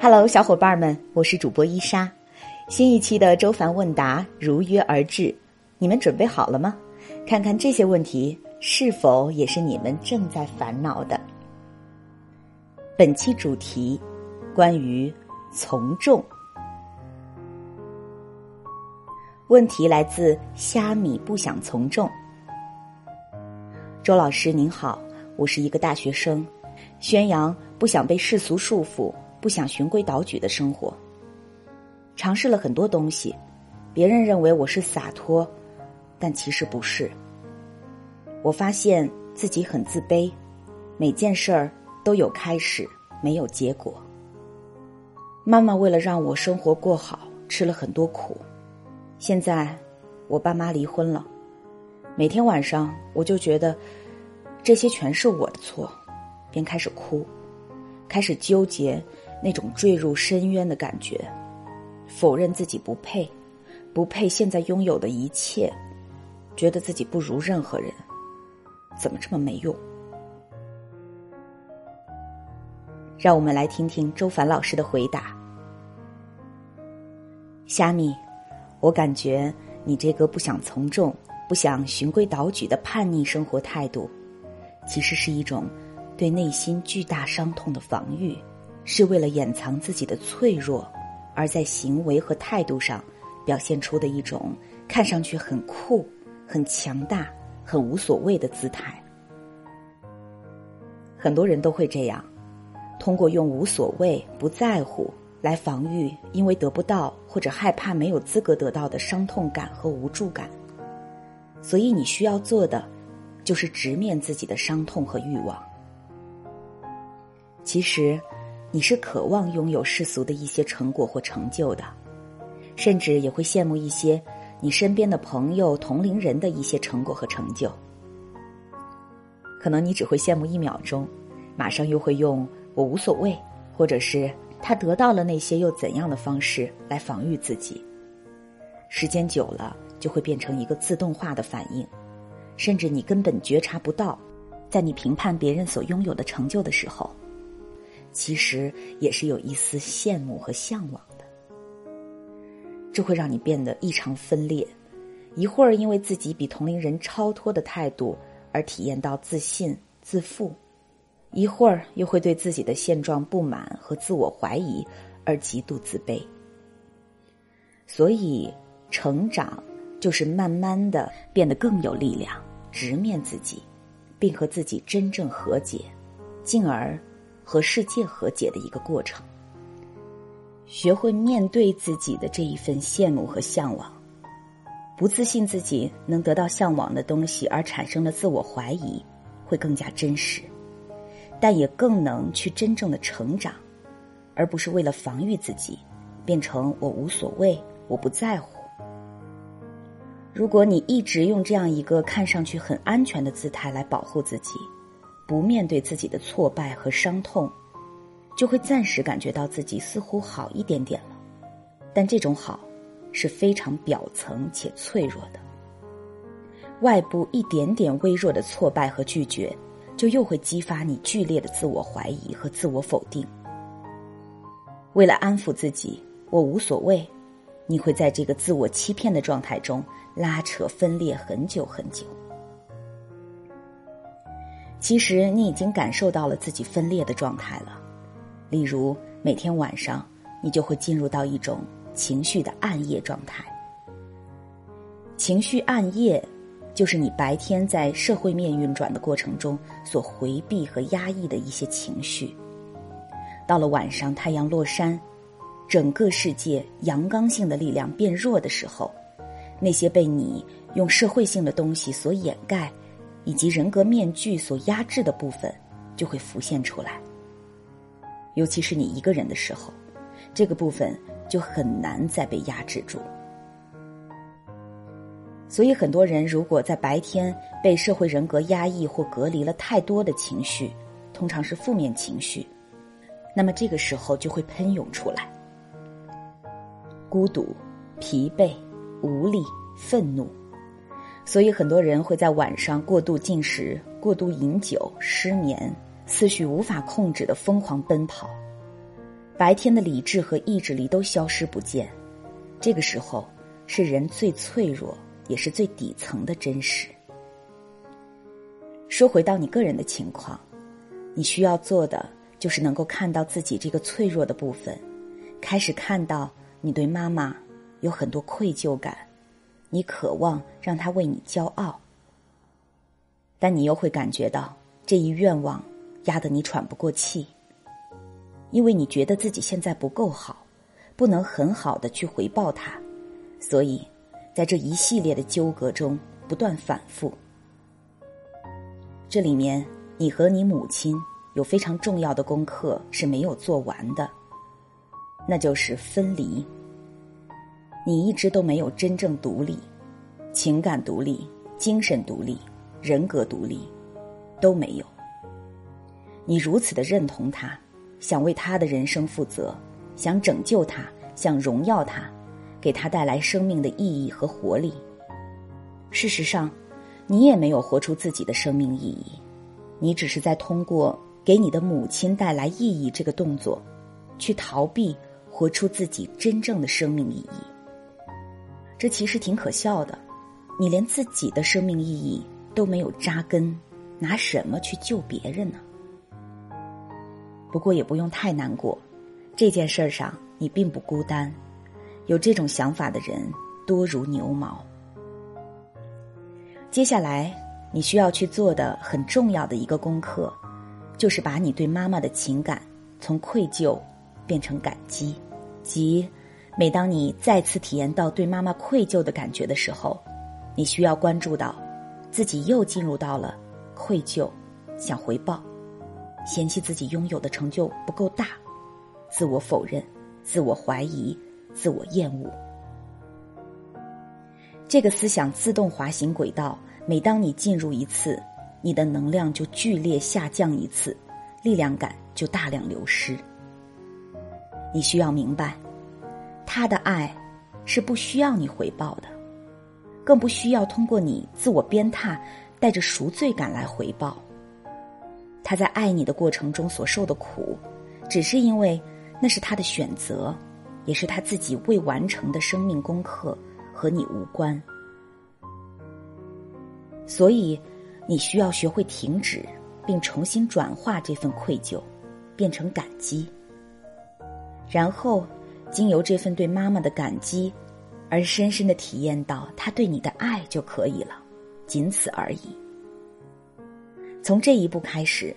Hello，小伙伴们，我是主播伊莎。新一期的周凡问答如约而至，你们准备好了吗？看看这些问题是否也是你们正在烦恼的。本期主题关于从众。问题来自虾米不想从众。周老师您好，我是一个大学生，宣扬不想被世俗束缚。不想循规蹈矩的生活，尝试了很多东西，别人认为我是洒脱，但其实不是。我发现自己很自卑，每件事儿都有开始，没有结果。妈妈为了让我生活过好，吃了很多苦。现在我爸妈离婚了，每天晚上我就觉得这些全是我的错，便开始哭，开始纠结。那种坠入深渊的感觉，否认自己不配，不配现在拥有的一切，觉得自己不如任何人，怎么这么没用？让我们来听听周凡老师的回答。虾米，我感觉你这个不想从众、不想循规蹈矩的叛逆生活态度，其实是一种对内心巨大伤痛的防御。是为了掩藏自己的脆弱，而在行为和态度上表现出的一种看上去很酷、很强大、很无所谓的姿态。很多人都会这样，通过用无所谓、不在乎来防御因为得不到或者害怕没有资格得到的伤痛感和无助感。所以你需要做的，就是直面自己的伤痛和欲望。其实。你是渴望拥有世俗的一些成果或成就的，甚至也会羡慕一些你身边的朋友、同龄人的一些成果和成就。可能你只会羡慕一秒钟，马上又会用“我无所谓”或者是他得到了那些又怎样的方式来防御自己。时间久了，就会变成一个自动化的反应，甚至你根本觉察不到，在你评判别人所拥有的成就的时候。其实也是有一丝羡慕和向往的，这会让你变得异常分裂。一会儿因为自己比同龄人超脱的态度而体验到自信自负，一会儿又会对自己的现状不满和自我怀疑而极度自卑。所以，成长就是慢慢的变得更有力量，直面自己，并和自己真正和解，进而。和世界和解的一个过程，学会面对自己的这一份羡慕和向往，不自信自己能得到向往的东西而产生的自我怀疑，会更加真实，但也更能去真正的成长，而不是为了防御自己，变成我无所谓，我不在乎。如果你一直用这样一个看上去很安全的姿态来保护自己。不面对自己的挫败和伤痛，就会暂时感觉到自己似乎好一点点了，但这种好是非常表层且脆弱的。外部一点点微弱的挫败和拒绝，就又会激发你剧烈的自我怀疑和自我否定。为了安抚自己，我无所谓，你会在这个自我欺骗的状态中拉扯分裂很久很久。其实你已经感受到了自己分裂的状态了，例如每天晚上你就会进入到一种情绪的暗夜状态。情绪暗夜，就是你白天在社会面运转的过程中所回避和压抑的一些情绪。到了晚上，太阳落山，整个世界阳刚性的力量变弱的时候，那些被你用社会性的东西所掩盖。以及人格面具所压制的部分，就会浮现出来。尤其是你一个人的时候，这个部分就很难再被压制住。所以，很多人如果在白天被社会人格压抑或隔离了太多的情绪，通常是负面情绪，那么这个时候就会喷涌出来：孤独、疲惫、无力、愤怒。所以，很多人会在晚上过度进食、过度饮酒、失眠，思绪无法控制的疯狂奔跑。白天的理智和意志力都消失不见。这个时候是人最脆弱，也是最底层的真实。说回到你个人的情况，你需要做的就是能够看到自己这个脆弱的部分，开始看到你对妈妈有很多愧疚感，你渴望让他为你骄傲，但你又会感觉到这一愿望压得你喘不过气。因为你觉得自己现在不够好，不能很好的去回报他，所以在这一系列的纠葛中不断反复。这里面，你和你母亲有非常重要的功课是没有做完的，那就是分离。你一直都没有真正独立，情感独立、精神独立、人格独立都没有。你如此的认同他。想为他的人生负责，想拯救他，想荣耀他，给他带来生命的意义和活力。事实上，你也没有活出自己的生命意义，你只是在通过给你的母亲带来意义这个动作，去逃避活出自己真正的生命意义。这其实挺可笑的，你连自己的生命意义都没有扎根，拿什么去救别人呢？不过也不用太难过，这件事儿上你并不孤单，有这种想法的人多如牛毛。接下来你需要去做的很重要的一个功课，就是把你对妈妈的情感从愧疚变成感激，即每当你再次体验到对妈妈愧疚的感觉的时候，你需要关注到自己又进入到了愧疚，想回报。嫌弃自己拥有的成就不够大，自我否认、自我怀疑、自我厌恶。这个思想自动滑行轨道，每当你进入一次，你的能量就剧烈下降一次，力量感就大量流失。你需要明白，他的爱是不需要你回报的，更不需要通过你自我鞭挞、带着赎罪感来回报。他在爱你的过程中所受的苦，只是因为那是他的选择，也是他自己未完成的生命功课，和你无关。所以，你需要学会停止，并重新转化这份愧疚，变成感激。然后，经由这份对妈妈的感激，而深深的体验到他对你的爱就可以了，仅此而已。从这一步开始，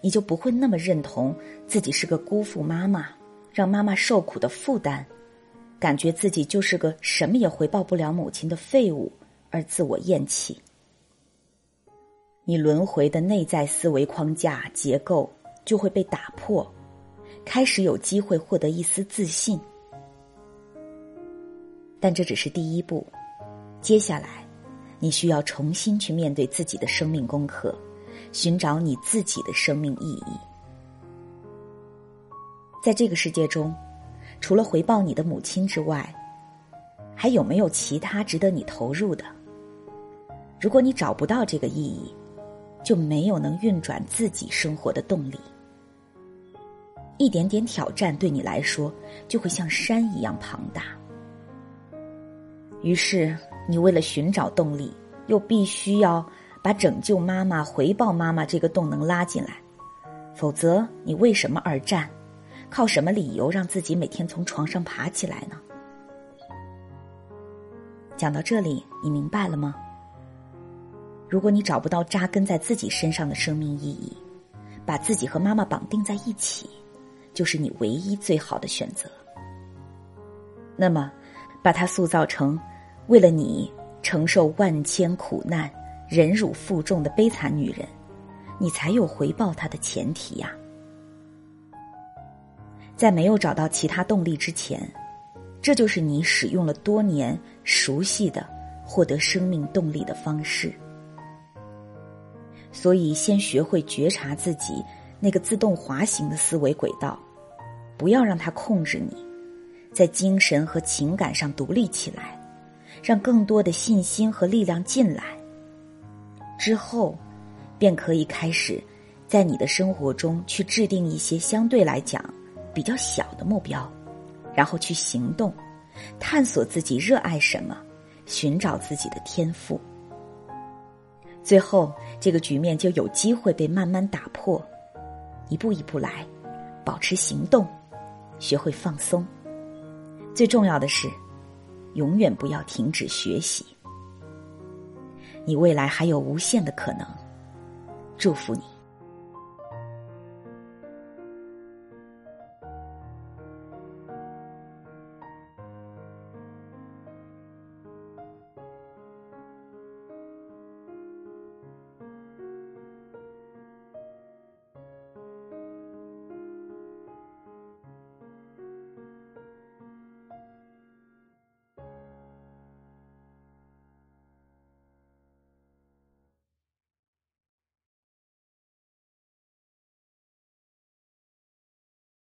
你就不会那么认同自己是个辜负妈妈、让妈妈受苦的负担，感觉自己就是个什么也回报不了母亲的废物，而自我厌弃。你轮回的内在思维框架结构就会被打破，开始有机会获得一丝自信。但这只是第一步，接下来，你需要重新去面对自己的生命功课。寻找你自己的生命意义。在这个世界中，除了回报你的母亲之外，还有没有其他值得你投入的？如果你找不到这个意义，就没有能运转自己生活的动力。一点点挑战对你来说，就会像山一样庞大。于是，你为了寻找动力，又必须要。把拯救妈妈、回报妈妈这个动能拉进来，否则你为什么而战？靠什么理由让自己每天从床上爬起来呢？讲到这里，你明白了吗？如果你找不到扎根在自己身上的生命意义，把自己和妈妈绑定在一起，就是你唯一最好的选择。那么，把它塑造成为了你承受万千苦难。忍辱负重的悲惨女人，你才有回报她的前提呀。在没有找到其他动力之前，这就是你使用了多年熟悉的获得生命动力的方式。所以，先学会觉察自己那个自动滑行的思维轨道，不要让它控制你，在精神和情感上独立起来，让更多的信心和力量进来。之后，便可以开始，在你的生活中去制定一些相对来讲比较小的目标，然后去行动，探索自己热爱什么，寻找自己的天赋。最后，这个局面就有机会被慢慢打破。一步一步来，保持行动，学会放松。最重要的是，永远不要停止学习。你未来还有无限的可能，祝福你。